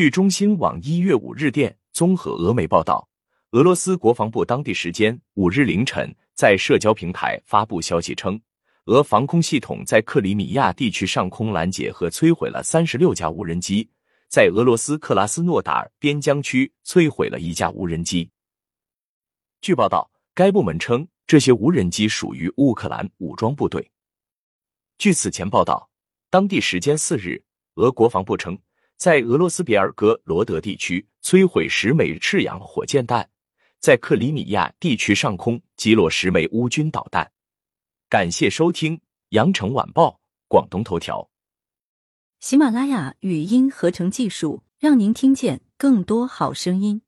据中新网一月五日电综合俄媒报道，俄罗斯国防部当地时间五日凌晨在社交平台发布消息称，俄防空系统在克里米亚地区上空拦截和摧毁了三十六架无人机，在俄罗斯克拉斯诺达尔边疆区摧毁了一架无人机。据报道，该部门称这些无人机属于乌克兰武装部队。据此前报道，当地时间四日，俄国防部称，在俄罗斯别尔哥罗德地区摧毁十枚赤杨火箭弹，在克里米亚地区上空击落十枚乌军导弹。感谢收听《羊城晚报》广东头条。喜马拉雅语音合成技术，让您听见更多好声音。